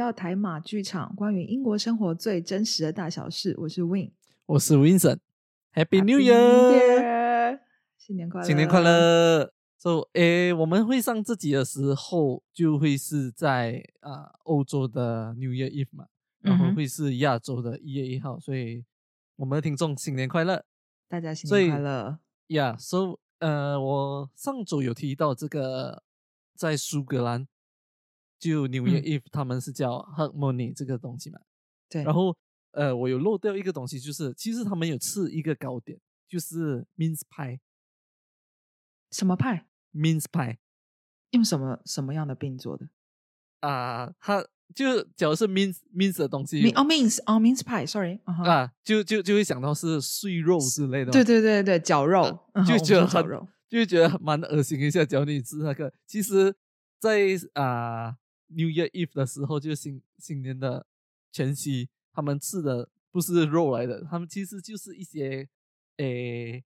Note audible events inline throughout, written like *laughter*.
到台马剧场，关于英国生活最真实的大小事。我是 Win，我是 Vincent，Happy New Year，新年快乐，新年快乐。So，诶，我们会上自己的时候，就会是在啊欧洲的 New Year Eve 嘛，然后会是亚洲的一月一号，所以我们的听众新年快乐，大家新年快乐。Yeah，So，呃，我上周有提到这个在苏格兰。就纽约 if 他们是叫 harmony 这个东西嘛，对。然后呃，我有漏掉一个东西，就是其实他们有吃一个糕点，就是 mince pie。什么派？mince pie。用什么什么样的饼做的？啊，它就假如是 mince mince 的东西。哦，mince 哦，mince pie，sorry。啊，就就就会想到是碎肉之类的。对对对对，绞肉，就觉得很，就觉得蛮恶心一下。假如你吃那个，其实，在啊。New Year Eve 的时候，就新新年的前夕，他们吃的不是肉来的，他们其实就是一些诶，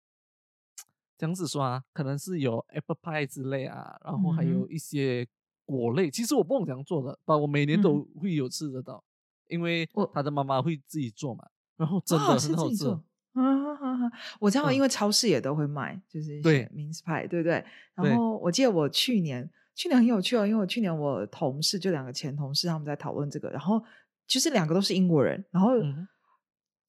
这样子说啊，可能是有 apple pie 之类啊，然后还有一些果类。其实我不懂怎样做的，但我每年都会有吃得到，因为他的妈妈会自己做嘛，然后真的很好吃。啊，我知道，因为超市也都会卖，就是对 mince pie，对不对？然后我记得我去年。去年很有趣哦，因为我去年我同事就两个前同事他们在讨论这个，然后其实两个都是英国人，然后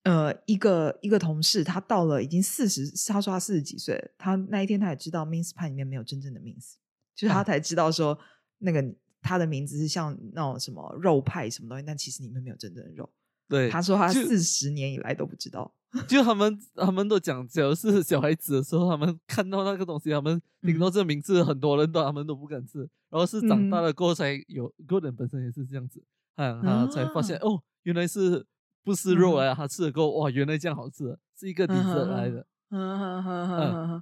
呃一个一个同事他到了已经四十，他说他四十几岁，他那一天他也知道 mince pie 里面没有真正的 mince，就是他才知道说那个他的名字是像那种什么肉派什么东西，但其实里面没有真正的肉。对，他说他四十年以来都不知道。就他们他们都讲，只要是小孩子的时候，他们看到那个东西，他们听到这个名字，很多人都他们都不敢吃。然后是长大了过后才有，个人本身也是这样子，他，他才发现哦，原来是不是肉啊，他吃了过后，哇，原来这样好吃，是一个底子来的。嗯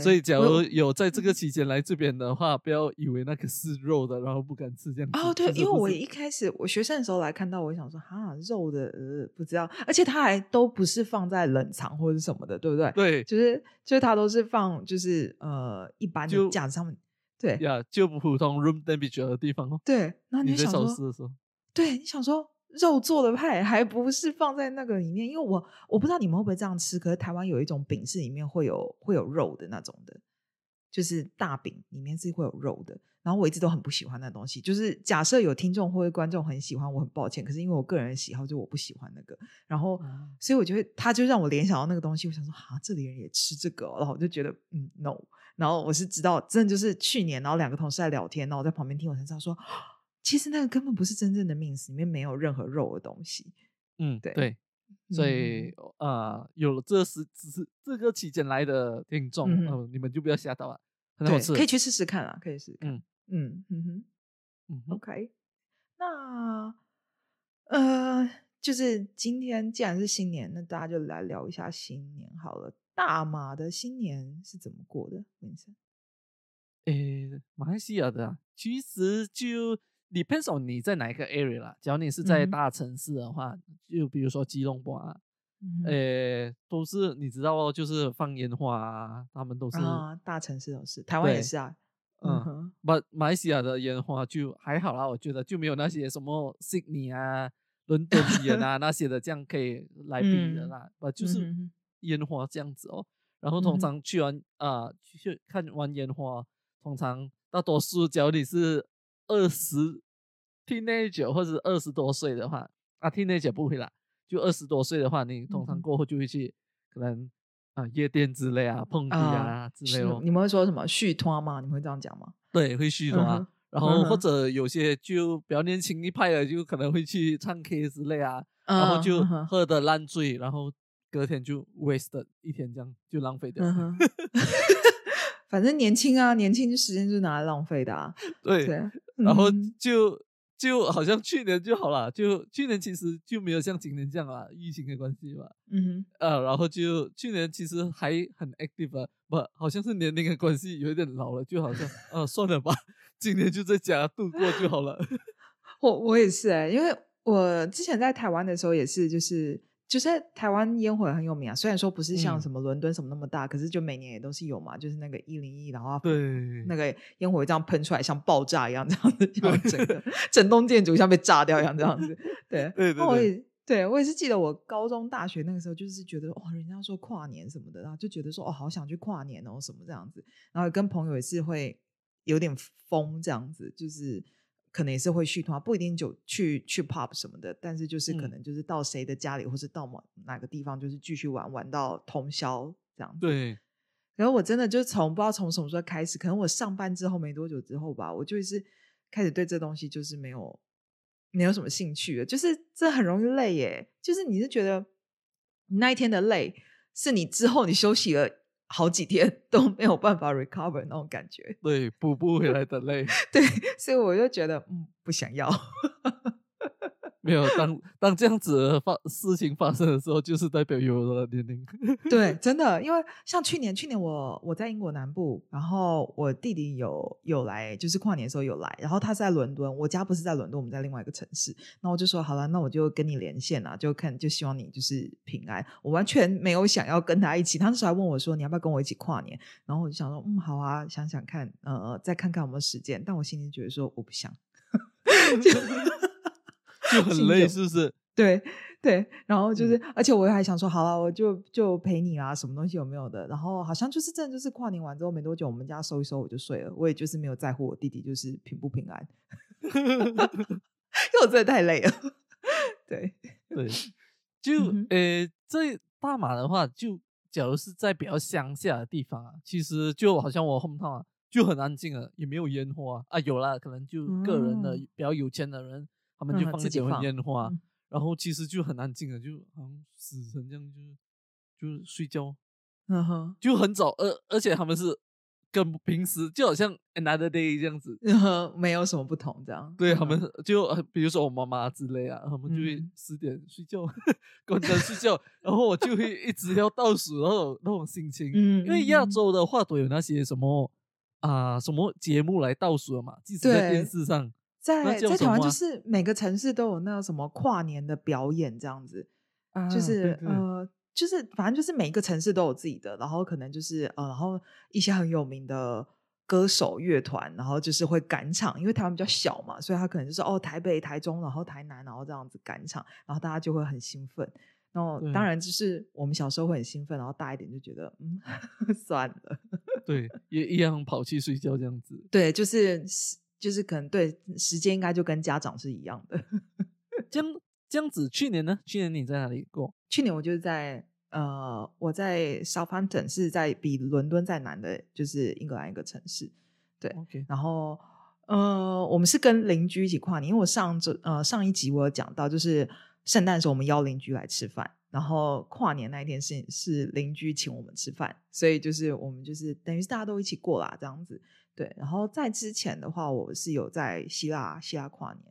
所以，假如有在这个期间来这边的话，不要以为那个是肉的，然后不敢吃这样。哦，对，因为我一开始我学生的时候来看到，我想说哈，肉的呃不知道，而且它还都不是放在冷藏或者什么的，对不对？对，就是就是它都是放就是呃一般的架子上面，对呀，就普通 room temperature 的地方哦。对，那你想说的时候，对，你想说。肉做的派还不是放在那个里面，因为我我不知道你们会不会这样吃。可是台湾有一种饼是里面会有会有肉的那种的，就是大饼里面是会有肉的。然后我一直都很不喜欢那东西。就是假设有听众或者观众很喜欢，我很抱歉。可是因为我个人喜好，就我不喜欢那个。然后所以我觉得他就让我联想到那个东西。我想说啊，这里人也吃这个，然后我就觉得嗯，no。然后我是知道，真的就是去年，然后两个同事在聊天，然后我在旁边听，我才知道说。其实那个根本不是真正的 mince，里面没有任何肉的东西。嗯，对对，所以呃，有了这是只是这个期间来的听众，嗯，你们就不要吓到了，很好吃，可以去试试看啊，可以试。嗯嗯嗯哼，嗯，OK。那呃，就是今天既然是新年，那大家就来聊一下新年好了。大马的新年是怎么过的？文森？诶，马来西亚的啊其实就。Depends on 你在哪一个 area 啦。假如你是在大城市的话，就比如说吉隆坡啊，呃，都是你知道哦，就是放烟花啊，他们都是啊，大城市都是，台湾也是啊。嗯，马马来西亚的烟花就还好啦，我觉得就没有那些什么 Sydney 啊、伦敦人啊 *laughs* 那些的这样可以来比的啦。不就是烟花这样子哦。然后通常去完啊，去看完烟花，通常大多数假如你是。二十 teenager 或者二十多岁的话，啊，teenager 不会啦，就二十多岁的话，你通常过后就会去可能啊夜店之类啊碰壁啊之类的。你们会说什么续托吗？你们会这样讲吗？对，会续托啊。然后或者有些就比较年轻一派的，就可能会去唱 K 之类啊，然后就喝的烂醉，然后隔天就 waste 一天，这样就浪费掉。*laughs* 反正年轻啊，年轻时间就是拿来浪费的啊。对，然后就就好像去年就好了，就去年其实就没有像今年这样啊，疫情的关系吧。嗯，呃，然后就去年其实还很 active 啊，不，好像是年龄的关系，有一点老了，就好像啊，算了吧，今年就在家度过就好了。*laughs* 我我也是哎，因为我之前在台湾的时候也是，就是。就是台湾烟火很有名啊，虽然说不是像什么伦敦什么那么大，可是就每年也都是有嘛，就是那个一零一，然后对那个烟火这样喷出来，像爆炸一样这样子，就整个 *laughs* 整栋建筑像被炸掉一样这样子。对，对对对，对我也是记得我高中大学那个时候，就是觉得哦，人家说跨年什么的，然后就觉得说哦，好想去跨年哦什么这样子，然后跟朋友也是会有点疯这样子，就是。可能也是会续团，不一定就去去 pub 什么的，但是就是可能就是到谁的家里，或是到某哪个地方，就是继续玩玩到通宵这样。对。然后我真的就从不知道从什么时候开始，可能我上班之后没多久之后吧，我就是开始对这东西就是没有没有什么兴趣了，就是这很容易累耶。就是你是觉得那一天的累，是你之后你休息了。好几天都没有办法 recover 那种感觉，对，补不回来的累，*laughs* 对，所以我就觉得，嗯，不想要。没有当当这样子发事情发生的时候，就是代表有了年龄。*laughs* 对，真的，因为像去年，去年我我在英国南部，然后我弟弟有有来，就是跨年的时候有来，然后他是在伦敦，我家不是在伦敦，我们在另外一个城市。那我就说好了，那我就跟你连线啊，就看就希望你就是平安。我完全没有想要跟他一起，他那时候还问我说你要不要跟我一起跨年，然后我就想说嗯好啊，想想看，呃，再看看有没有时间。但我心里觉得说我不想。*laughs* 就很累，是不是？*laughs* 对对，然后就是，而且我还想说，好了，我就就陪你啊，什么东西有没有的？然后好像就是真的，就是跨年完之后没多久，我们家收一收，我就睡了。我也就是没有在乎我弟弟就是平不平安，*laughs* 因为我真的太累了。对对，就呃，在大马的话，就假如是在比较乡下的地方啊，其实就好像我 home town 啊，就很安静了，也没有烟花啊，有啦，可能就个人的比较有钱的人。他们就放一点烟花，然后其实就很安静了，就好像死神这样，就是就是睡觉，*laughs* 嗯哼，就很早，而而且他们是跟平时就好像 another day 这样子，没有什么不同，这样。对他们就比如说我妈妈之类啊，他们就会十点睡觉，关灯睡觉，然后我就会一直要倒数，然后那种心情，嗯，因为亚洲的话都有那些什么啊什么节目来倒数的嘛，即使在电视上。在在台湾，就是每个城市都有那个什么跨年的表演，这样子，就是呃，就是反正就是每一个城市都有自己的，然后可能就是呃，然后一些很有名的歌手乐团，然后就是会赶场，因为台湾比较小嘛，所以他可能就是哦，台北、台中，然后台南，然后这样子赶场，然后大家就会很兴奋。然后当然就是我们小时候会很兴奋，然后大一点就觉得嗯，*laughs* 算了，对，也一样跑去睡觉这样子。*laughs* 对，就是。就是可能对时间应该就跟家长是一样的。*laughs* 这样这样子，去年呢？去年你在哪里过？去年我就是在呃，我在 Southampton，是在比伦敦在南的，就是英格兰一个城市。对，然后呃，我们是跟邻居一起跨年，因为我上周呃上一集我有讲到，就是圣诞时候我们邀邻居来吃饭，然后跨年那一天是是邻居请我们吃饭，所以就是我们就是等于是大家都一起过啦，这样子。对，然后在之前的话，我是有在希腊希腊跨年，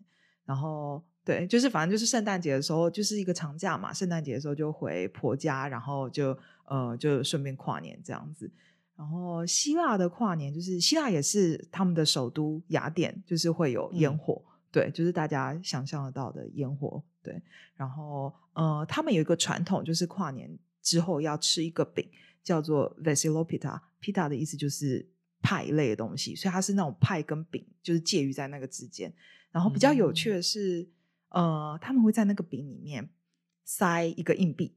然后对，就是反正就是圣诞节的时候，就是一个长假嘛，圣诞节的时候就回婆家，然后就呃就顺便跨年这样子。然后希腊的跨年就是希腊也是他们的首都雅典，就是会有烟火，对，就是大家想象得到的烟火，对。然后呃，他们有一个传统，就是跨年之后要吃一个饼，叫做 Vesilopita，Pita 的意思就是。派类的东西，所以它是那种派跟饼，就是介于在那个之间。然后比较有趣的是，呃，他们会在那个饼里面塞一个硬币，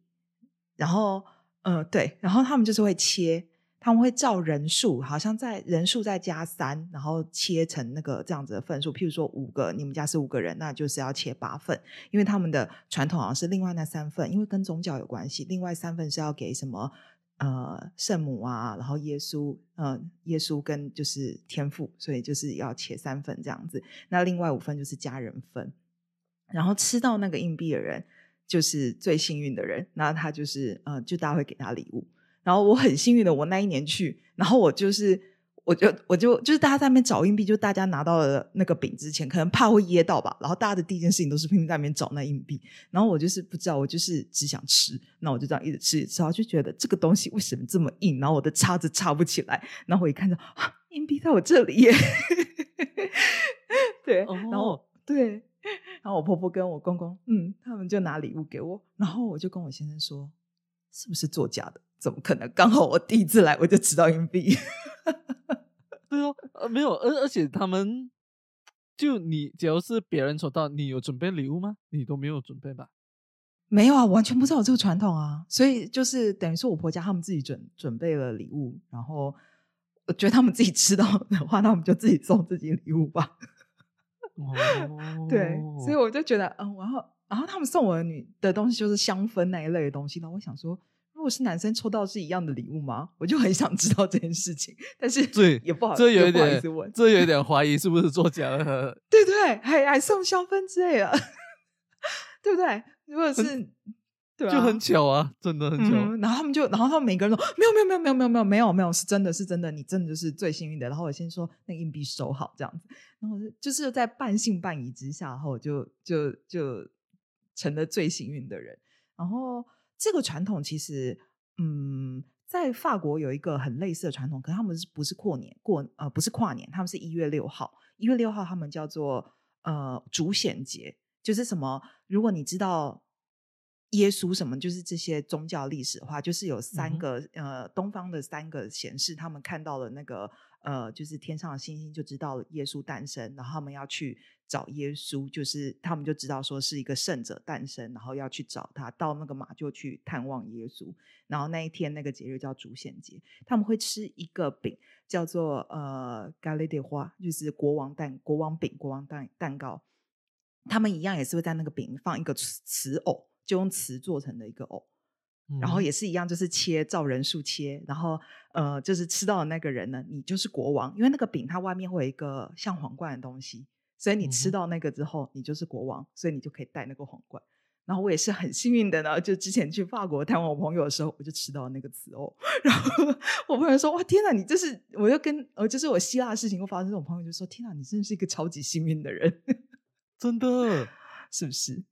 然后，呃，对，然后他们就是会切，他们会照人数，好像在人数再加三，然后切成那个这样子的份数。譬如说五个，你们家是五个人，那就是要切八份，因为他们的传统好像是另外那三份，因为跟宗教有关系，另外三份是要给什么？呃，圣母啊，然后耶稣，呃，耶稣跟就是天父，所以就是要切三份这样子。那另外五份就是家人分，然后吃到那个硬币的人就是最幸运的人，那他就是，呃，就大家会给他礼物。然后我很幸运的，我那一年去，然后我就是。我就我就就是大家在那边找硬币，就大家拿到了那个饼之前，可能怕会噎到吧。然后大家的第一件事情都是拼命在那边找那硬币。然后我就是不知道，我就是只想吃，那我就这样一直吃，吃，然后就觉得这个东西为什么这么硬？然后我的叉子插不起来。然后我一看到啊，硬币在我这里耶！*laughs* 对，然后对，然后我婆婆跟我公公，嗯，他们就拿礼物给我，然后我就跟我先生说，是不是作假的？怎么可能？刚好我第一次来，我就知道硬币。*laughs* 对哦，呃，没有，而而且他们就你，只要是别人抽到，你有准备礼物吗？你都没有准备吧？没有啊，完全不知道有这个传统啊，所以就是等于说我婆家他们自己准准备了礼物，然后我觉得他们自己吃到的话，那我们就自己送自己礼物吧。哦，*laughs* 对，所以我就觉得，嗯，然后然后他们送我的女的东西就是香氛那一类的东西，那我想说，如果是男生抽到是一样的礼物吗？我就很想知道这件事情，但是对也不好，意思问，这有一点怀疑是不是作假了。对对，还还送香氛之类的，*laughs* 对不对？如果是对啊，就很巧啊，真的很巧。嗯，然后他们就，然后他们每个人说没有没有没有没有没有没有没有没有是真的是真的，你真的就是最幸运的。然后我先说那个硬币收好这样子，然后就是在半信半疑之下，然后我就就就成了最幸运的人。然后这个传统其实，嗯，在法国有一个很类似的传统，可是他们是不是过年过呃不是跨年，他们是一月六号，一月六号他们叫做呃主显节，就是什么？如果你知道。耶稣什么，就是这些宗教历史的话，就是有三个、呃，东方的三个显示，他们看到了那个呃，就是天上的星星，就知道耶稣诞生，然后他们要去找耶稣，就是他们就知道说是一个圣者诞生，然后要去找他，到那个马厩去探望耶稣，然后那一天那个节日叫主显节，他们会吃一个饼，叫做呃咖喱的花，就是国王蛋、国王饼、国王蛋蛋糕，他们一样也是会在那个饼放一个瓷瓷偶。就用瓷做成的一个藕，然后也是一样，就是切照人数切，然后呃，就是吃到的那个人呢，你就是国王，因为那个饼它外面会有一个像皇冠的东西，所以你吃到那个之后，你就是国王，所以你就可以戴那个皇冠。然后我也是很幸运的呢，就之前去法国探望我朋友的时候，我就吃到那个瓷藕，*laughs* 然后我朋友说：“哇，天哪，你这是……我就跟呃，就是我希腊的事情会发生，我朋友就说：天哪，你真的是一个超级幸运的人，真的是不是？”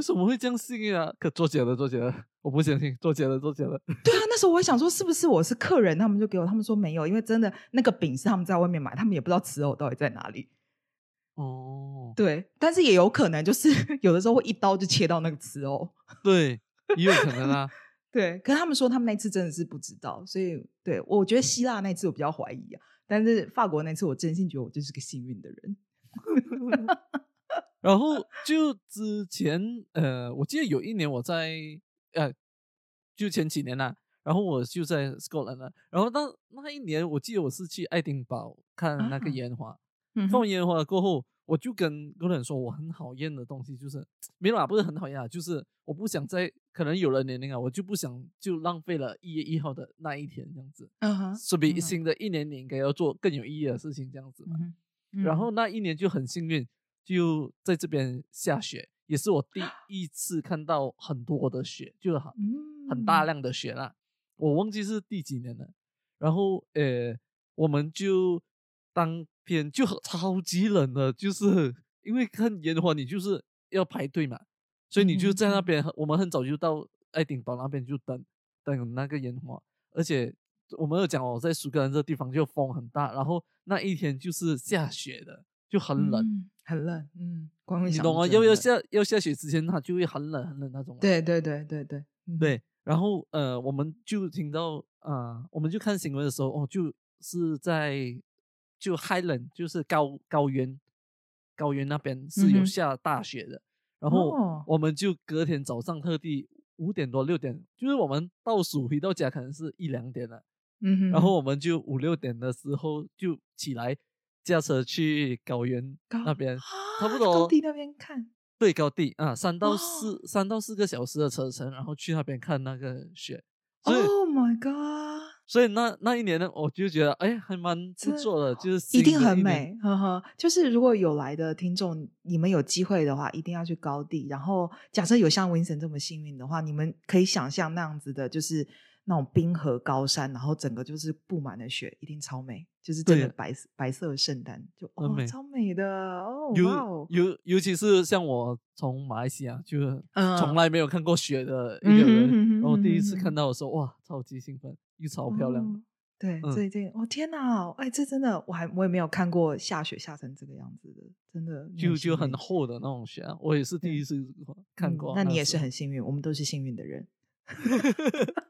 为什么会这样幸运啊？可做假的，做假的，*laughs* 我不相信，做假的，做假的。*laughs* 对啊，那时候我也想说，是不是我是客人？他们就给我，他们说没有，因为真的那个饼是他们在外面买，他们也不知道瓷藕到底在哪里。哦，对，但是也有可能就是 *laughs* 有的时候会一刀就切到那个瓷藕。对，也有可能啊。对，可是他们说他们那次真的是不知道，所以对我觉得希腊那次我比较怀疑啊，但是法国那次我真心觉得我就是个幸运的人。然后就之前，呃，我记得有一年我在，呃，就前几年啦，然后我就在 Scotland，了。然后那那一年我记得我是去爱丁堡看那个烟花，放烟花过后，我就跟工人说我很讨厌的东西就是 *tsk* 没有啊，不是很讨厌啊，就是我不想在可能有了年龄啊，我就不想就浪费了一月一号的那一天这样子，嗯哼，所以新的一年你应该要做更有意义的事情这样子嘛，然后。那一年就很幸运。就在这边下雪，也是我第一次看到很多的雪，就很很大量的雪啦。我忘记是第几年了。然后呃，我们就当天就超级冷的，就是因为看烟花，你就是要排队嘛，所以你就在那边。我们很早就到爱丁堡那边就等等那个烟花，而且我们有讲哦，在苏格兰这地方就风很大，然后那一天就是下雪的，就很冷。很冷，嗯，你懂吗？要要下要下雪之前，它就会很冷很冷那种。对对对对对对。然后呃，我们就听到啊，我们就看新闻的时候，哦，就是在就 Highland，就是高高原高原那边是有下大雪的。然后我们就隔天早上特地五点多六点，就是我们倒数回到家可能是一两点了。嗯。然后我们就五六点的时候就起来。驾车去高原那边，差不多高地那边看，对高地啊，三到四三到四个小时的车程，然后去那边看那个雪。Oh my god！所以那那一年呢，我就觉得哎，还蛮不错的，就是一定很美，呵呵。就是如果有来的听众，你们有机会的话，一定要去高地。然后，假设有像 Vincent 这么幸运的话，你们可以想象那样子的，就是。那种冰河高山，然后整个就是布满了雪，一定超美。就是整个白白色圣诞，就哦，超美的哦。尤尤尤其是像我从马来西亚，就是从来没有看过雪的一个人，然后第一次看到的时候，哇，超级兴奋，又超漂亮。对，这这，我天哪，哎，这真的，我还我也没有看过下雪下成这个样子的，真的就就很厚的那种雪，啊我也是第一次看过。那你也是很幸运，我们都是幸运的人。*laughs*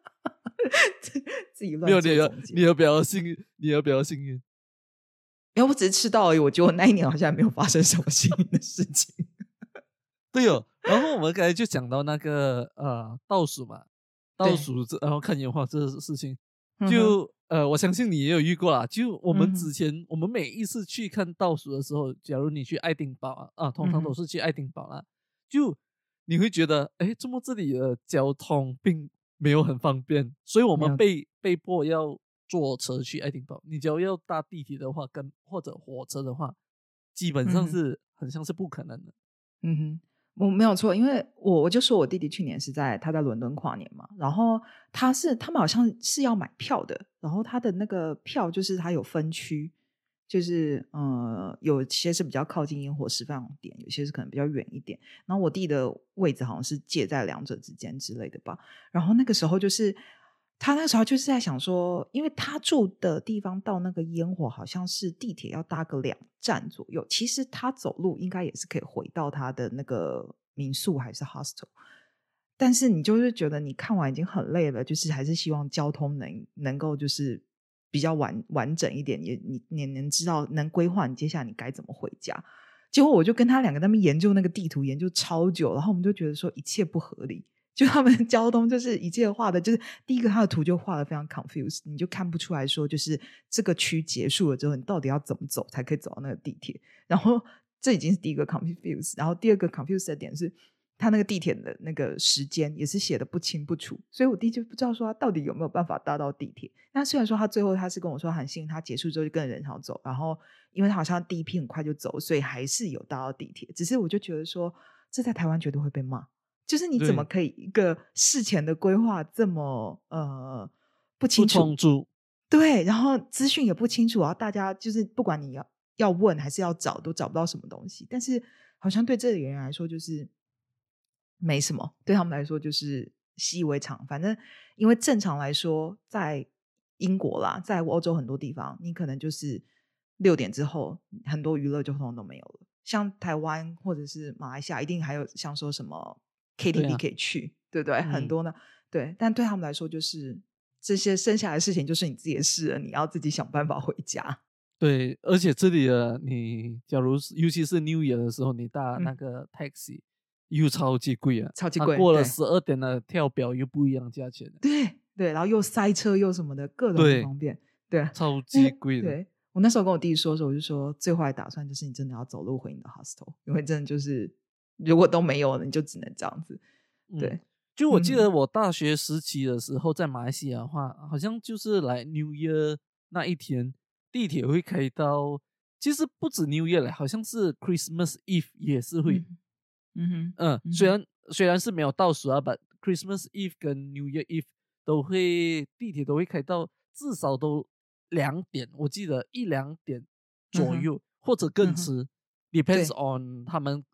*laughs* 自己乱没有你要你要比较幸运，你要比较幸运。因为我只是吃到而已，我觉得我那一年好像没有发生什么幸运的事情。*laughs* 对哦，然后我们刚才就讲到那个呃倒数嘛，倒数这然后看烟花这事情，就呃我相信你也有遇过啦。就我们之前我们每一次去看倒数的时候，假如你去爱丁堡啊，啊通常都是去爱丁堡啦，就你会觉得哎，怎么这里的交通并没有很方便，所以我们被被迫要坐车去爱丁堡。你只要要搭地铁的话，跟或者火车的话，基本上是很像是不可能的。嗯哼。我没有错，因为我我就说我弟弟去年是在他在伦敦跨年嘛，然后他是他们好像是要买票的，然后他的那个票就是他有分区，就是呃有些是比较靠近烟火释放点，有些是可能比较远一点，然后我弟的位置好像是介在两者之间之类的吧，然后那个时候就是。他那时候就是在想说，因为他住的地方到那个烟火好像是地铁要搭个两站左右，其实他走路应该也是可以回到他的那个民宿还是 hostel，但是你就是觉得你看完已经很累了，就是还是希望交通能能够就是比较完完整一点，也你你能知道能规划你接下来你该怎么回家。结果我就跟他两个那边研究那个地图，研究超久，然后我们就觉得说一切不合理。就他们交通就是一切画的，就是第一个他的图就画的非常 confused，你就看不出来说，就是这个区结束了之后，你到底要怎么走才可以走到那个地铁？然后这已经是第一个 confused，然后第二个 confused 的点是，他那个地铁的那个时间也是写的不清不楚，所以我弟就不知道说他到底有没有办法搭到地铁。那虽然说他最后他是跟我说很幸运，他结束之后就跟人潮走，然后因为他好像第一批很快就走，所以还是有搭到地铁。只是我就觉得说，这在台湾绝对会被骂。就是你怎么可以一个事前的规划这么呃不清楚？对，然后资讯也不清楚，然后大家就是不管你要要问还是要找，都找不到什么东西。但是好像对这里人来说就是没什么，对他们来说就是习以为常。反正因为正常来说，在英国啦，在欧洲很多地方，你可能就是六点之后，很多娱乐就通通都没有了。像台湾或者是马来西亚，一定还有像说什么。KTV 可以去，对不对？很多呢，对。但对他们来说，就是这些剩下的事情，就是你自己的事了。你要自己想办法回家。对，而且这里的你，假如尤其是 New Year 的时候，你搭那个 taxi 又超级贵啊，超级贵。过了十二点的跳表又不一样价钱。对对，然后又塞车又什么的，各种不方便。对，超级贵的。对我那时候跟我弟弟说的时候，我就说最坏打算就是你真的要走路回你的 hostel，因为真的就是。如果都没有了，你就只能这样子。对，就我记得我大学时期的时候，在马来西亚的话，好像就是来 New Year 那一天，地铁会开到。其实不止 New Year 了，好像是 Christmas Eve 也是会。嗯哼，嗯，虽然虽然是没有倒数啊，But Christmas Eve 跟 New Year Eve 都会地铁都会开到至少都两点，我记得一两点左右，或者更迟，depends on 他们。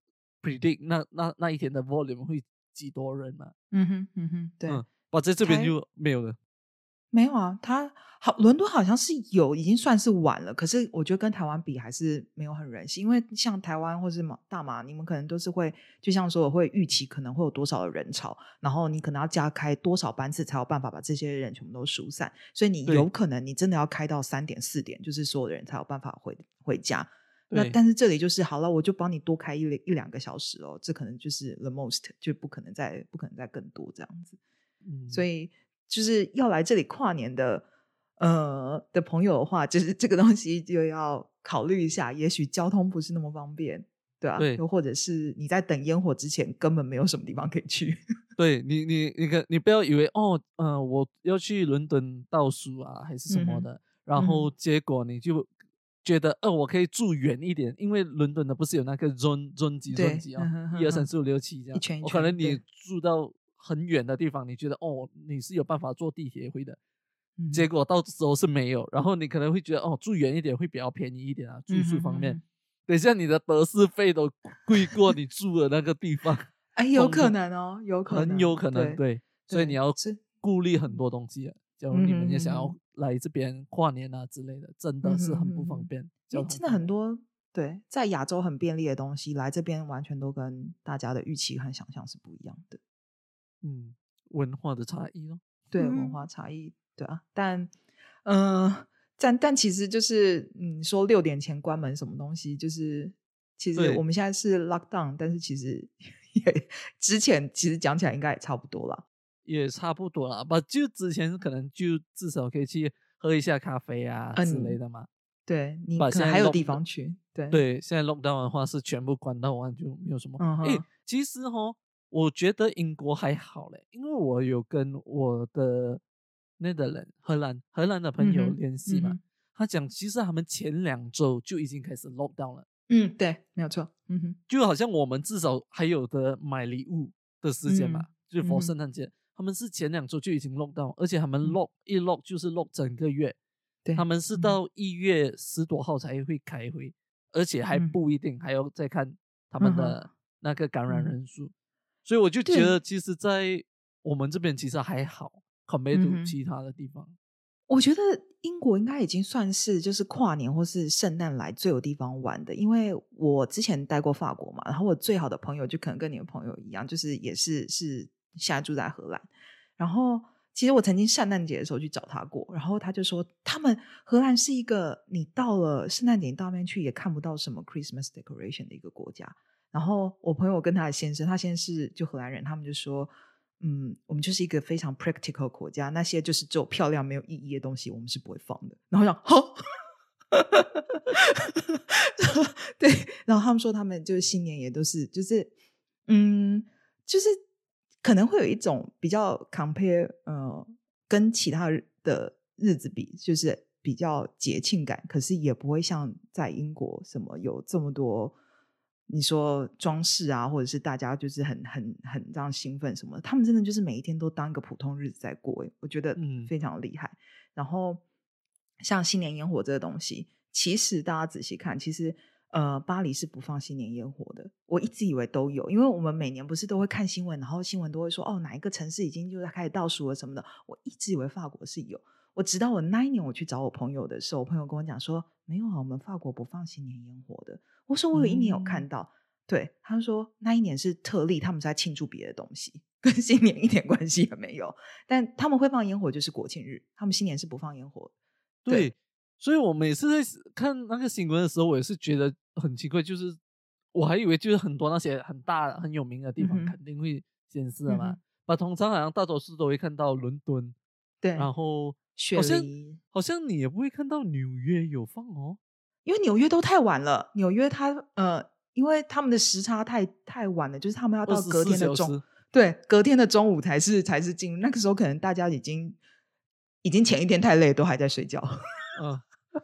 predict 那那那一天的 volume 会几多人嘛？嗯哼嗯哼，对，哇，在这边就没有了。没有啊，他好，伦敦好像是有，已经算是晚了。可是我觉得跟台湾比还是没有很人性，因为像台湾或是马大马，你们可能都是会，就像说我会预期可能会有多少的人潮，然后你可能要加开多少班次才有办法把这些人全部都疏散，所以你有可能你真的要开到三点四点，就是所有的人才有办法回回家。那但是这里就是好了，我就帮你多开一一两个小时哦，这可能就是 the most，就不可能再不可能再更多这样子。嗯，所以就是要来这里跨年的呃的朋友的话，就是这个东西就要考虑一下，也许交通不是那么方便，对啊，对，又或者是你在等烟火之前根本没有什么地方可以去。*laughs* 对你，你你可你不要以为哦，嗯，我要去伦敦倒数啊，还是什么的，然后结果你就。觉得呃，我可以住远一点，因为伦敦的不是有那个 zone zone 级 zone 级啊，一二三四五六七这样。我可能你住到很远的地方，你觉得哦，你是有办法坐地铁回的，结果到时候是没有。然后你可能会觉得哦，住远一点会比较便宜一点啊，住宿方面。等一下你的德士费都贵过你住的那个地方。哎，有可能哦，有可能，很有可能对。所以你要顾虑很多东西。假如你们也想要来这边跨年啊之类的，真的是很不方便。真的很多对，在亚洲很便利的东西，来这边完全都跟大家的预期和想象是不一样的。嗯，文化的差异咯。对，文化差异，对啊。但，嗯，但但其实就是，嗯，说六点前关门什么东西，就是其实我们现在是 lock down，但是其实 *laughs* 也之前其实讲起来应该也差不多了。也差不多了吧，就之前可能就至少可以去喝一下咖啡啊之类的嘛。对你可能还有地方去。对对，现在 lock down 的话是全部关到完，就没有什么。哎，其实哈，我觉得英国还好嘞，因为我有跟我的那个人荷兰荷兰的朋友联系嘛，他讲其实他们前两周就已经开始 lock down 了。嗯，对，没有错。嗯哼，就好像我们至少还有的买礼物的时间嘛，就 for 圣诞节。他们是前两周就已经 lock down，而且他们 lock 一 lock 就是 lock 整个月，他们是到一月十多号才会开会，而且还不一定还要再看他们的那个感染人数，所以我就觉得其实，在我们这边其实还好，compare to 其他的地方，我觉得英国应该已经算是就是跨年或是圣诞来最有地方玩的，因为我之前待过法国嘛，然后我最好的朋友就可能跟你的朋友一样，就是也是是。现在住在荷兰，然后其实我曾经圣诞节的时候去找他过，然后他就说，他们荷兰是一个你到了圣诞节到那边去也看不到什么 Christmas decoration 的一个国家。然后我朋友跟他的先生，他先是就荷兰人，他们就说，嗯，我们就是一个非常 practical 国家，那些就是只有漂亮没有意义的东西，我们是不会放的。然后讲，好，*laughs* 对，然后他们说他们就是新年也都是，就是，嗯，就是。可能会有一种比较 compare，呃，跟其他的日子比，就是比较节庆感，可是也不会像在英国什么有这么多你说装饰啊，或者是大家就是很很很这样兴奋什么，他们真的就是每一天都当一个普通日子在过，我觉得非常厉害。然后像新年烟火这个东西，其实大家仔细看，其实。呃，巴黎是不放新年烟火的。我一直以为都有，因为我们每年不是都会看新闻，然后新闻都会说哦，哪一个城市已经就在开始倒数了什么的。我一直以为法国是有，我直到我那一年我去找我朋友的时候，我朋友跟我讲说没有啊，我们法国不放新年烟火的。我说我有一年有看到，对，他说那一年是特例，他们在庆祝别的东西，跟新年一点关系也没有。但他们会放烟火，就是国庆日，他们新年是不放烟火。对。所以我每次在看那个新闻的时候，我也是觉得很奇怪，就是我还以为就是很多那些很大很有名的地方肯定会显示的嘛，把通常好像大多数都会看到伦敦，对，然后好像好像你也不会看到纽约有放哦，因为纽约都太晚了，纽约它呃，因为他们的时差太太晚了，就是他们要到隔天的中，对，隔天的中午才是才是进，那个时候可能大家已经已经前一天太累，都还在睡觉，嗯。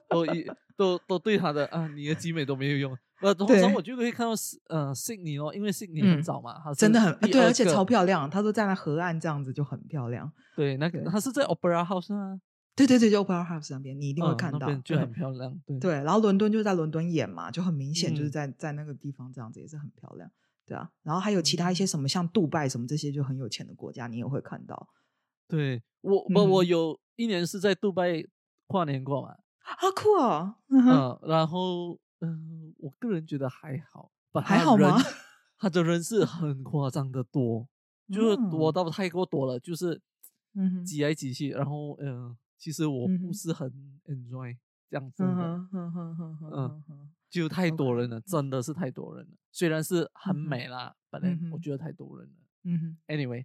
都一都都对他的啊，你的集美都没有用。呃，通常我就可以看到是呃悉尼哦，因为悉尼很早嘛，真的很对，而且超漂亮。他说在那河岸这样子就很漂亮。对，那个他是在 Opera House 啊。对对对，就 Opera House 那边，你一定会看到，就很漂亮。对对，然后伦敦就在伦敦演嘛，就很明显就是在在那个地方这样子也是很漂亮。对啊，然后还有其他一些什么像杜拜什么这些就很有钱的国家，你也会看到。对我我我有一年是在杜拜跨年过嘛。好酷哦！嗯，然后嗯，我个人觉得还好，还好吗？*laughs* 他的人 *laughs* 是很夸张的多，就是多到太过多了，就是嗯挤来挤去，然后嗯，其实我不是很 enjoy 这样子的，嗯嗯嗯，就太多人了，真的是太多人了。虽然是很美啦，反正我觉得太多人了。嗯哼，anyway，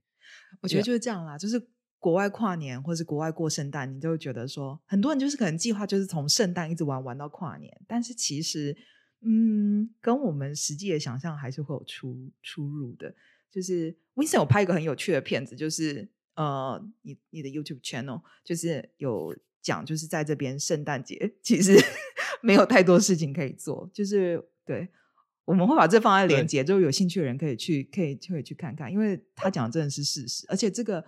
我觉得就是这样啦，就是。国外跨年或是国外过圣诞，你就会觉得说，很多人就是可能计划就是从圣诞一直玩玩到跨年，但是其实，嗯，跟我们实际的想象还是会有出出入的。就是 Vincent 有拍一个很有趣的片子，就是呃，你你的 YouTube channel 就是有讲，就是在这边圣诞节其实 *laughs* 没有太多事情可以做，就是对，我们会把这放在链接，就有兴趣的人可以去可以可以去看看，因为他讲的真的是事实，而且这个。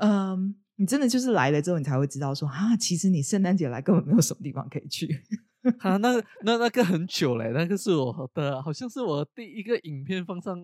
嗯，你真的就是来了之后，你才会知道说啊，其实你圣诞节来根本没有什么地方可以去。啊，那那那个很久嘞，那个是我的，好像是我第一个影片放上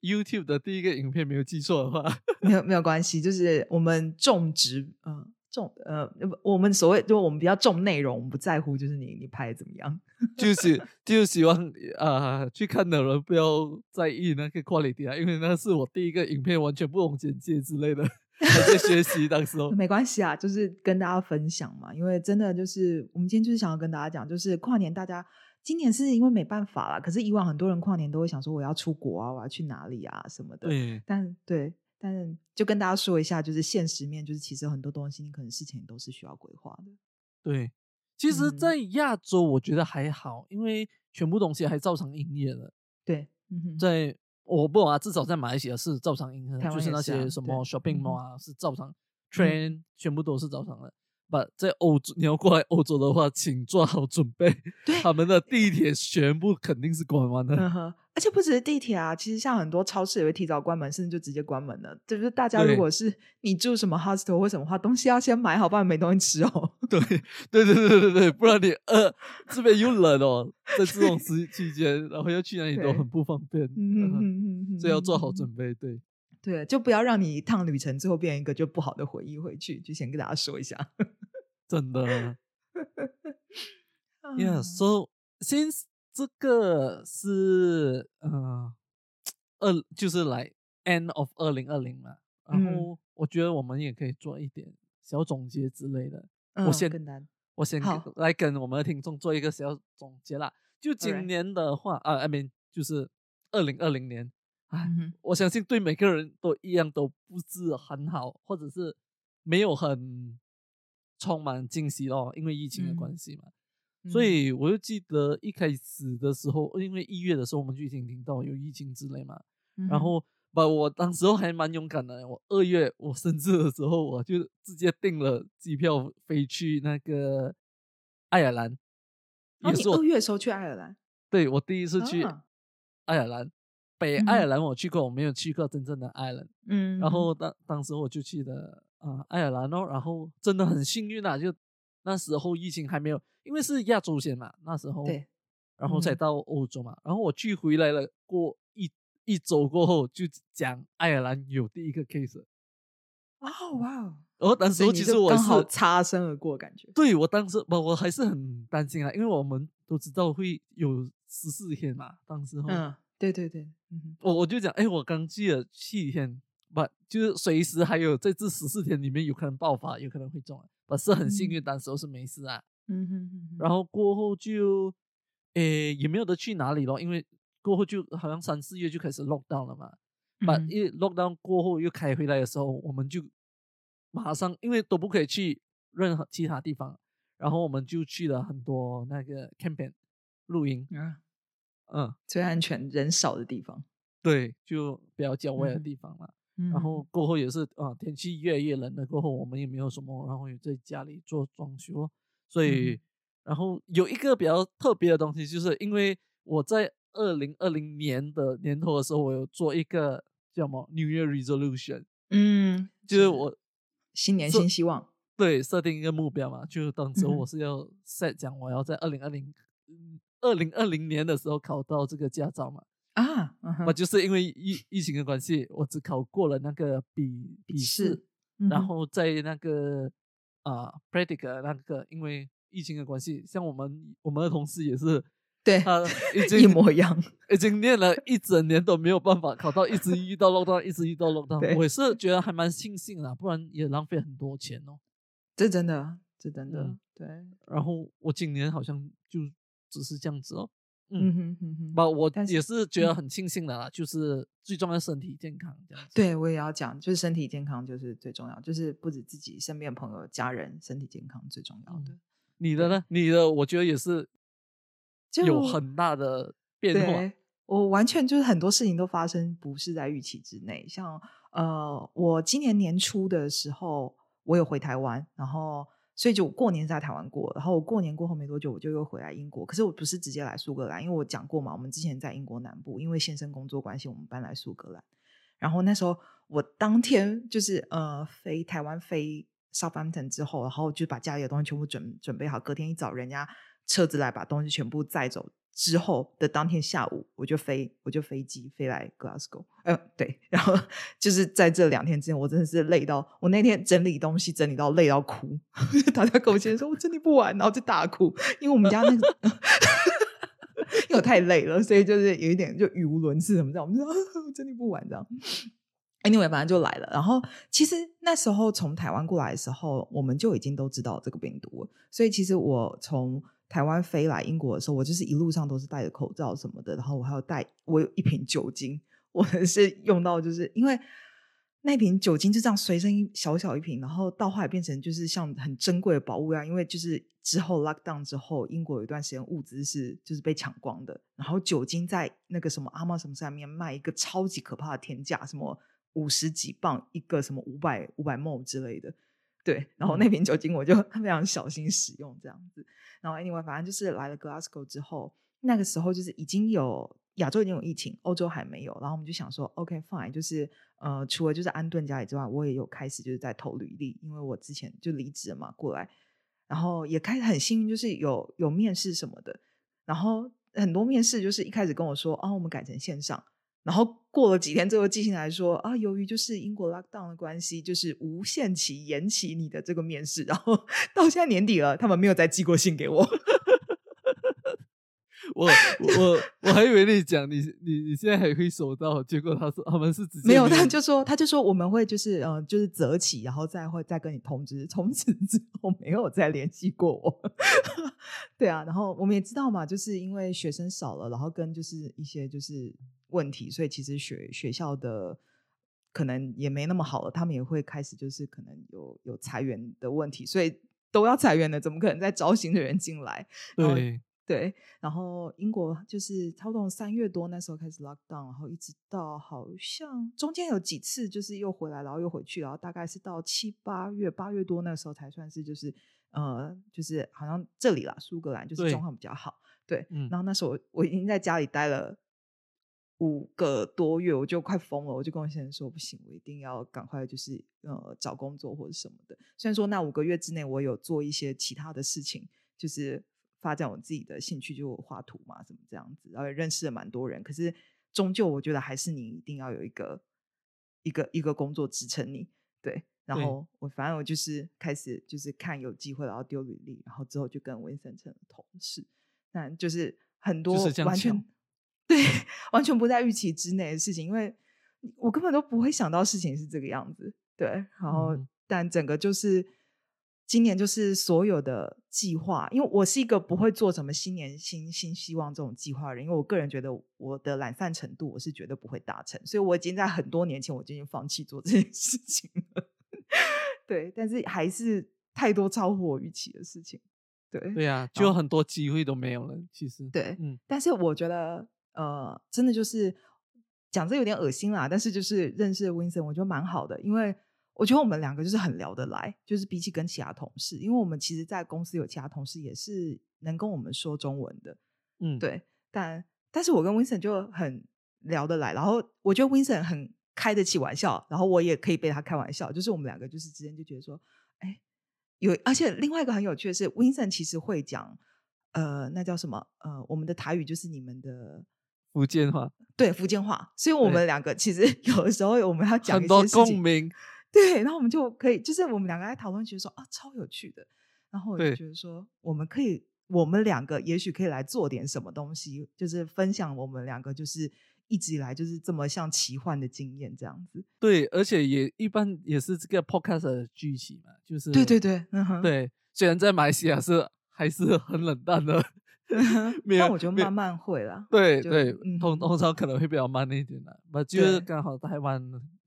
YouTube 的第一个影片，没有记错的话。*laughs* 没有没有关系，就是我们种植，嗯，种呃，我们所谓就我们比较重内容，我们不在乎就是你你拍的怎么样，*laughs* 就是就是希望啊去看的人不要在意那个 quality 啊，因为那是我第一个影片，完全不懂简介之类的，还 *laughs* 在学习当时候。没关系啊，就是跟大家分享嘛，因为真的就是我们今天就是想要跟大家讲，就是跨年大家今年是因为没办法啦，可是以往很多人跨年都会想说我要出国啊，我要去哪里啊什么的，对，但对。但就跟大家说一下，就是现实面，就是其实很多东西，你可能事情都是需要规划的。对，其实，在亚洲我觉得还好，因为全部东西还照常营业了。对，在我不懂啊，至少在马来西亚是照常营业，就是那些什么 shopping mall 啊是照常，train 全部都是照常的。不在欧洲，你要过来欧洲的话，请做好准备。他们的地铁全部肯定是关完的，而且不只是地铁啊，其实像很多超市也会提早关门，甚至就直接关门了。就是大家如果是你住什么 hostel 或什么话，东西要先买好，不然没东西吃哦。*laughs* 对对对对对对，不然你呃这边又冷哦，在这种时期间，然后要去哪里都很不方便，*laughs* 所以要做好准备。对。对，就不要让你一趟旅程最后变一个就不好的回忆回去，就先跟大家说一下，真的。*laughs* Yeah，so since 这个是呃二就是来 end of 二零二零嘛，然后我觉得我们也可以做一点小总结之类的。我先我先来跟我们的听众做一个小总结啦。就今年的话啊，I mean 就是二零二零年。哎，我相信对每个人都一样，都不是很好，或者是没有很充满惊喜咯，因为疫情的关系嘛。所以我就记得一开始的时候，因为一月的时候我们就已经听到有疫情之类嘛。然后，把我当时候还蛮勇敢的，我二月我生日的时候，我就直接订了机票飞去那个爱尔兰。哦，你二月的时候去爱尔兰？对，我第一次去爱尔兰。北爱尔兰我去过，我没有去过真正的爱尔兰。嗯，然后当当时我就去的啊爱尔兰哦，然后真的很幸运啊，就那时候疫情还没有，因为是亚洲先嘛，那时候对，然后才到欧洲嘛，然后我去回来了，过一一周过后就讲爱尔兰有第一个 case。哦哇，然后当时其实我刚好擦身而过，感觉。对我当时我我还是很担心啊，因为我们都知道会有十四天嘛，当时候。嗯。对对对，我我就讲，哎，我刚去了七天，不就是随时还有在这十四天里面有可能爆发，有可能会中，不是很幸运，当时候是没事啊。嗯哼哼。然后过后就，诶，也没有得去哪里咯，因为过后就好像三四月就开始 lock down 了嘛。把一 lock down 过后又开回来的时候，我们就马上，因为都不可以去任何其他地方，然后我们就去了很多那个 camping 露营。嗯，最安全、人少的地方，对，就比较郊外的地方嘛。然后过后也是啊，天气越来越冷了，过后我们也没有什么，然后也在家里做装修。所以，然后有一个比较特别的东西，就是因为我在二零二零年的年头的时候，我有做一个叫什么 New Year Resolution，嗯，就是我新年新希望，对，设定一个目标嘛，就当时我是要 set 讲我要在二零二零。二零二零年的时候考到这个驾照嘛？啊，我就是因为疫疫情的关系，我只考过了那个笔笔试，然后在那个啊 practical 那个，因为疫情的关系，像我们我们的同事也是，对，他已经一模一样，已经念了一整年都没有办法考到，一直遇到漏洞，一直遇到漏洞。我也是觉得还蛮庆幸的，不然也浪费很多钱哦。这真的，这真的，对。然后我今年好像就。只是这样子哦，嗯哼哼哼，不，我也是觉得很庆幸的啦，就是最重要身体健康这样子。对，我也要讲，就是身体健康就是最重要，就是不止自己身边朋友、家人身体健康最重要的。你的呢？你的我觉得也是有很大的变化。我完全就是很多事情都发生不是在预期之内，像呃，我今年年初的时候，我有回台湾，然后。所以就过年在台湾过，然后我过年过后没多久我就又回来英国。可是我不是直接来苏格兰，因为我讲过嘛，我们之前在英国南部，因为先生工作关系，我们搬来苏格兰。然后那时候我当天就是呃飞台湾飞 Southampton 之后，然后就把家里的东西全部准准备好。隔天一早，人家车子来把东西全部载走。之后的当天下午，我就飞，我就飞机飞来 Glasgow。嗯，对，*laughs* 然后就是在这两天之间，我真的是累到，我那天整理东西整理到累到哭。*laughs* 大家跟我先说，我整理不完，然后就大哭，因为我们家那个，*laughs* 因为我太累了，所以就是有一点就语无伦次什么这样，我们说整理不完这样。Anyway，反正就来了。然后其实那时候从台湾过来的时候，我们就已经都知道这个病毒了，所以其实我从。台湾飞来英国的时候，我就是一路上都是戴着口罩什么的，然后我还要带我有一瓶酒精，我是用到就是因为那瓶酒精就这样随身小小一瓶，然后到后来变成就是像很珍贵的宝物一样，因为就是之后 lock down 之后，英国有一段时间物资是就是被抢光的，然后酒精在那个什么阿玛什么上面卖一个超级可怕的天价，什么五十几磅一个，什么五百五百 m 之类的。对，然后那瓶酒精我就 *laughs* 非常小心使用这样子。然后 anyway，反正就是来了 Glasgow 之后，那个时候就是已经有亚洲已经有疫情，欧洲还没有。然后我们就想说，OK fine，就是呃，除了就是安顿家里之外，我也有开始就是在投履历，因为我之前就离职了嘛，过来，然后也开始很幸运，就是有有面试什么的。然后很多面试就是一开始跟我说，哦，我们改成线上。然后过了几天最后寄信来说啊，由于就是英国 lockdown 的关系，就是无限期延期你的这个面试，然后到现在年底了，他们没有再寄过信给我。我我我还以为你讲你你你现在还可以收到，结果他说他们是直接没有，他就说他就说我们会就是呃就是择期，然后再会再跟你通知。从此之后没有再联系过我。*laughs* 对啊，然后我们也知道嘛，就是因为学生少了，然后跟就是一些就是。问题，所以其实学学校的可能也没那么好了，他们也会开始就是可能有有裁员的问题，所以都要裁员的，怎么可能再招新的人进来？对对，然后英国就是差不多三月多那时候开始 lock down，然后一直到好像中间有几次就是又回来，然后又回去，然后大概是到七八月八月多那时候才算是就是呃就是好像这里啦，苏格兰就是状况比较好，对，然后那时候我已经在家里待了。五个多月，我就快疯了。我就跟我先生说：“不行，我一定要赶快，就是呃找工作或者什么的。”虽然说那五个月之内，我有做一些其他的事情，就是发展我自己的兴趣，就画图嘛，什么这样子，然后认识了蛮多人。可是终究，我觉得还是你一定要有一个一个一个工作支撑你。对，然后我反正我就是开始就是看有机会，然后丢履历，然后之后就跟温森成了同事。那就是很多完全。对，完全不在预期之内的事情，因为我根本都不会想到事情是这个样子。对，然后但整个就是今年就是所有的计划，因为我是一个不会做什么新年新新希望这种计划的人，因为我个人觉得我的懒散程度我是绝对不会达成，所以我已经在很多年前我就已经放弃做这件事情了。*laughs* 对，但是还是太多超乎我预期的事情。对，对呀，就很多机会都没有了。其实，对，嗯，但是我觉得。呃，真的就是讲这有点恶心啦，但是就是认识 Vincent，我觉得蛮好的，因为我觉得我们两个就是很聊得来，就是比起跟其他同事，因为我们其实，在公司有其他同事也是能跟我们说中文的，嗯，对，但但是我跟 Vincent 就很聊得来，然后我觉得 Vincent 很开得起玩笑，然后我也可以被他开玩笑，就是我们两个就是之间就觉得说，哎，有，而且另外一个很有趣的是，Vincent 其实会讲，呃，那叫什么？呃，我们的台语就是你们的。福建话，对福建话，所以我们两个其实 *laughs* 有的时候我们要讲很多共鸣，对，然后我们就可以，就是我们两个在讨论，觉得说啊超有趣的，然后我就觉得说我们可以，我们两个也许可以来做点什么东西，就是分享我们两个就是一直以来就是这么像奇幻的经验这样子。对，而且也一般也是这个 podcast 的剧情嘛，就是对对对，嗯哼。对，虽然在马来西亚是还是很冷淡的。*laughs* 但我觉得慢慢会了。对对，通通常可能会比较慢一点的。那就是刚好台湾，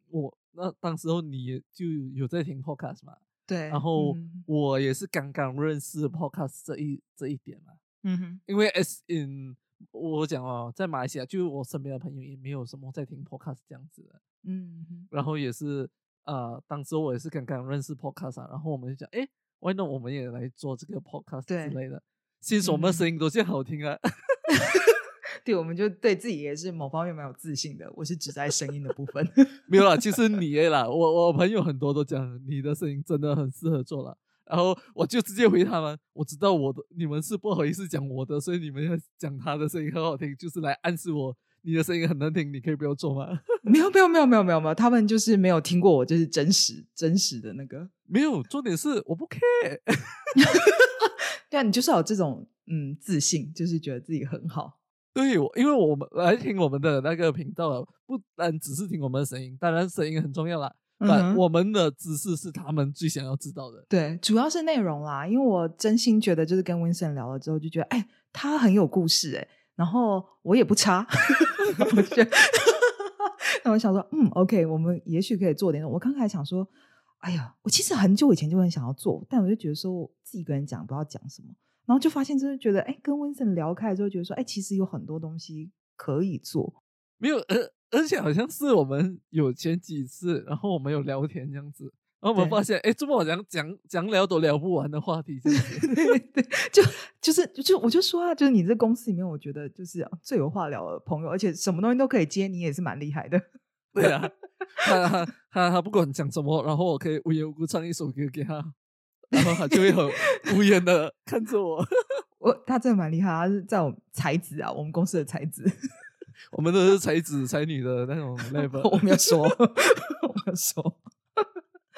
我那当时候你就有在听 podcast 嘛？对。然后我也是刚刚认识 podcast 这一这一点嘛。嗯哼。因为 S in 我讲哦，在马来西亚，就我身边的朋友也没有什么在听 podcast 这样子的。嗯哼。然后也是呃，当时我也是刚刚认识 podcast，然后我们就讲，哎，Why not 我们也来做这个 podcast 之类的。其实我们声音都是好听啊，*laughs* 对，我们就对自己也是某方面蛮有自信的。我是只在声音的部分，*laughs* 没有啦。其实你啦，我我朋友很多都讲你的声音真的很适合做了。然后我就直接回他们，我知道我的你们是不好意思讲我的，所以你们要讲他的声音很好听，就是来暗示我你的声音很难听，你可以不要做吗？*laughs* 没有没有没有没有没有没有，他们就是没有听过我就是真实真实的那个，没有。重点是我不 care，*laughs* 对啊，你就是有这种嗯自信，就是觉得自己很好。对，我因为我们来听我们的那个频道，不单只是听我们的声音，当然声音很重要啦。但我们的知识是他们最想要知道的。对，主要是内容啦。因为我真心觉得，就是跟 Vincent 聊了之后，就觉得，哎，他很有故事，哎，然后我也不差。我觉得，那我想说，嗯，OK，我们也许可以做点。我刚才想说，哎呀，我其实很久以前就很想要做，但我就觉得说，我自己一个人讲不知道讲什么，然后就发现，就是觉得，哎，跟 Vincent 聊开之后，觉得说，哎，其实有很多东西可以做。没有，呃。而且好像是我们有前几次，然后我们有聊天这样子，然后我们发现，哎，这么好像讲讲聊都聊不完的话题，*laughs* 对对，就就是就我就说啊，就是你这公司里面，我觉得就是最有话聊的朋友，而且什么东西都可以接，你也是蛮厉害的。*laughs* 对啊，他他他不管讲什么，然后我可以无缘无故唱一首歌给他，然后他就会很 *laughs* 无言的看着我。我他真的蛮厉害，他是在我才子啊，我们公司的才子。我们都是才子才女的那种 level，我没有说，我没有说。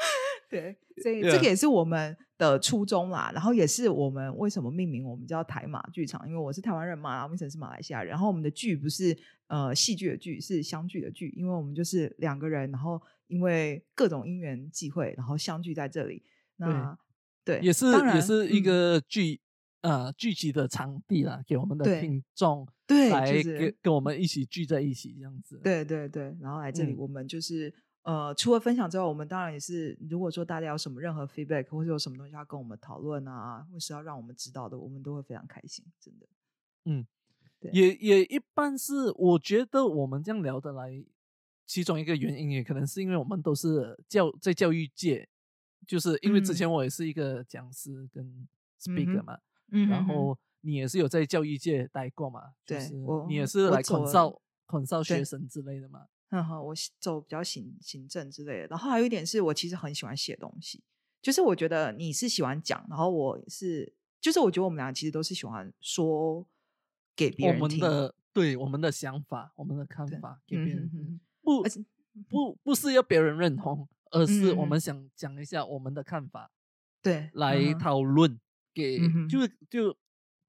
*laughs* 对，所以这个也是我们的初衷啦。然后也是我们为什么命名我们叫台马剧场，因为我是台湾人嘛，然后 Vincent 是马来西亚人。然后我们的剧不是呃戏剧的剧，是相聚的聚，因为我们就是两个人，然后因为各种因缘际会，然后相聚在这里。那对，也是也是一个剧。呃，聚集的场地啦，给我们的听众对来跟跟我们一起聚在一起这样子。对对对，然后来这里，我们就是呃，除了分享之外，我们当然也是，如果说大家有什么任何 feedback 或者有什么东西要跟我们讨论啊，或是要让我们知道的，我们都会非常开心，真的。嗯，也也一般是，我觉得我们这样聊得来，其中一个原因也可能是因为我们都是教在教育界，就是因为之前我也是一个讲师跟 speaker 嘛。嗯然后你也是有在教育界待过嘛？对，你也是来孔少孔少学生之类的嘛？嗯哼，我走比较行行政之类的。然后还有一点是我其实很喜欢写东西，就是我觉得你是喜欢讲，然后我是就是我觉得我们俩其实都是喜欢说给别人听的，对我们的想法、我们的看法给别人听，不不不是要别人认同，而是我们想讲一下我们的看法，对，来讨论。给就就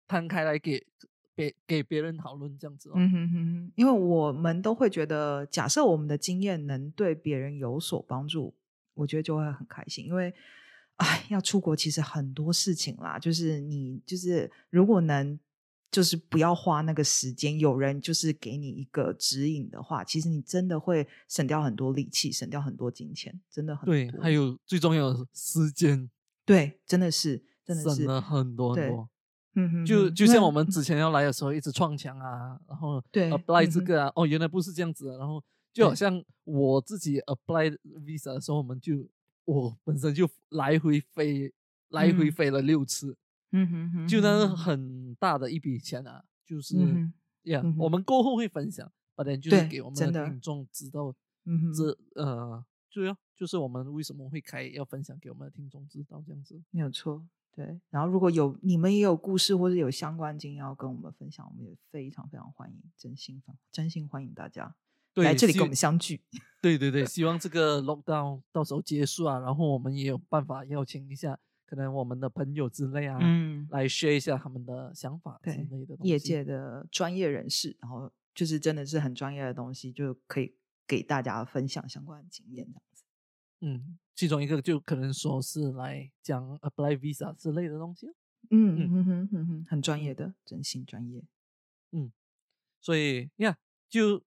摊开来给给给别人讨论这样子哦，嗯哼哼，因为我们都会觉得，假设我们的经验能对别人有所帮助，我觉得就会很开心。因为，哎，要出国其实很多事情啦，就是你就是如果能就是不要花那个时间，有人就是给你一个指引的话，其实你真的会省掉很多力气，省掉很多金钱，真的很对。还有最重要的时间，对，真的是。省了很多很多，嗯哼，就就像我们之前要来的时候，一直撞墙啊，然后 apply 这个啊，哦，原来不是这样子的，然后就好。像我自己 apply visa 的时候，我们就我本身就来回飞，来回飞了六次，嗯哼哼，就那很大的一笔钱啊，就是呀，我们过后会分享，反正就是给我们的听众知道，嗯这。呃，对啊就是我们为什么会开要分享给我们的听众知道这样子，没有错。对，然后如果有你们也有故事或者有相关经验要跟我们分享，我们也非常非常欢迎，真心欢真心欢迎大家来这里跟我们相聚。*laughs* 对对对，希望这个 lockdown 到时候结束啊，然后我们也有办法邀请一下可能我们的朋友之类啊，嗯，来 share 一下他们的想法之类的业界的专业人士，然后就是真的是很专业的东西，就可以给大家分享相关的经验这样子。嗯。其中一个就可能说是来讲 apply visa 之类的东西，嗯嗯哼哼哼，很专业的，真心专业，嗯，所以呀，就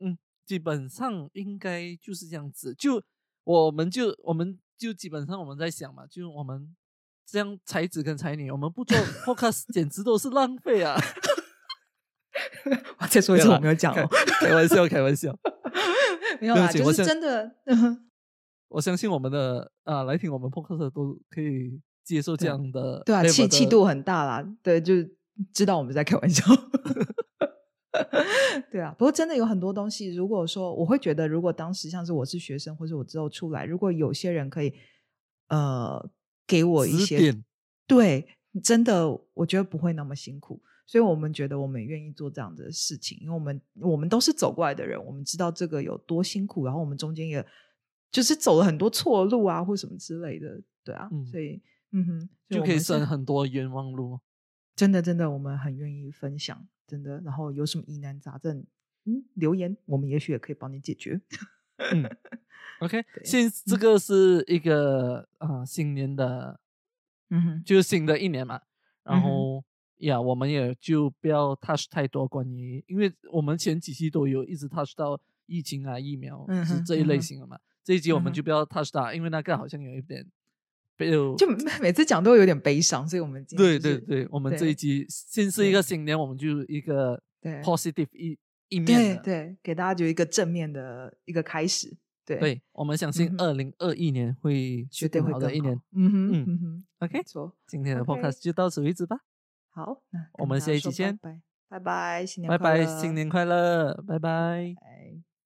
嗯，基本上应该就是这样子，就我们就我们就基本上我们在想嘛，就我们这样才子跟才女，我们不做 podcast 简直都是浪费啊！*laughs* 我再说一次，我没有讲哦，开玩笑，开玩笑，*laughs* 没有啦，就是真的。我相信我们的啊，来听我们 podcast 都可以接受这样的，对啊，气气度很大啦，对，就知道我们在开玩笑，*laughs* 对啊。不过真的有很多东西，如果说我会觉得，如果当时像是我是学生，或者我之后出来，如果有些人可以呃给我一些对，真的我觉得不会那么辛苦，所以我们觉得我们也愿意做这样的事情，因为我们我们都是走过来的人，我们知道这个有多辛苦，然后我们中间也就是走了很多错路啊，或什么之类的，对啊，嗯所以嗯哼，就可以省很多冤枉路。真的真的，我们很愿意分享，真的。然后有什么疑难杂症，嗯，留言，我们也许也可以帮你解决。*laughs* 嗯，OK，现这嗯个是一个啊、新年的，嗯哼，就是新的一年嘛，然后呀，我们也就不要 touch 太多关于，因为我们前几期都有一直 touch 到疫情啊、疫苗嗯是这一类型的嘛，这一集我们就不要 touch 到，因为那个好像有一点被有就每次讲都有点悲伤，所以我们今对天就是对对，我们这一集先是一个新年，我们就一个 positive 一一面的，对对，给大家就一个正面的一个开始。对，对，我们相信二零二一年会是绝对更会更好好的一年。。嗯哼，嗯嗯哼 OK。今天的 podcast 就到此为止吧，好，那我们下一期见拜拜，拜拜，新年拜拜，快乐新年快乐，拜拜。拜。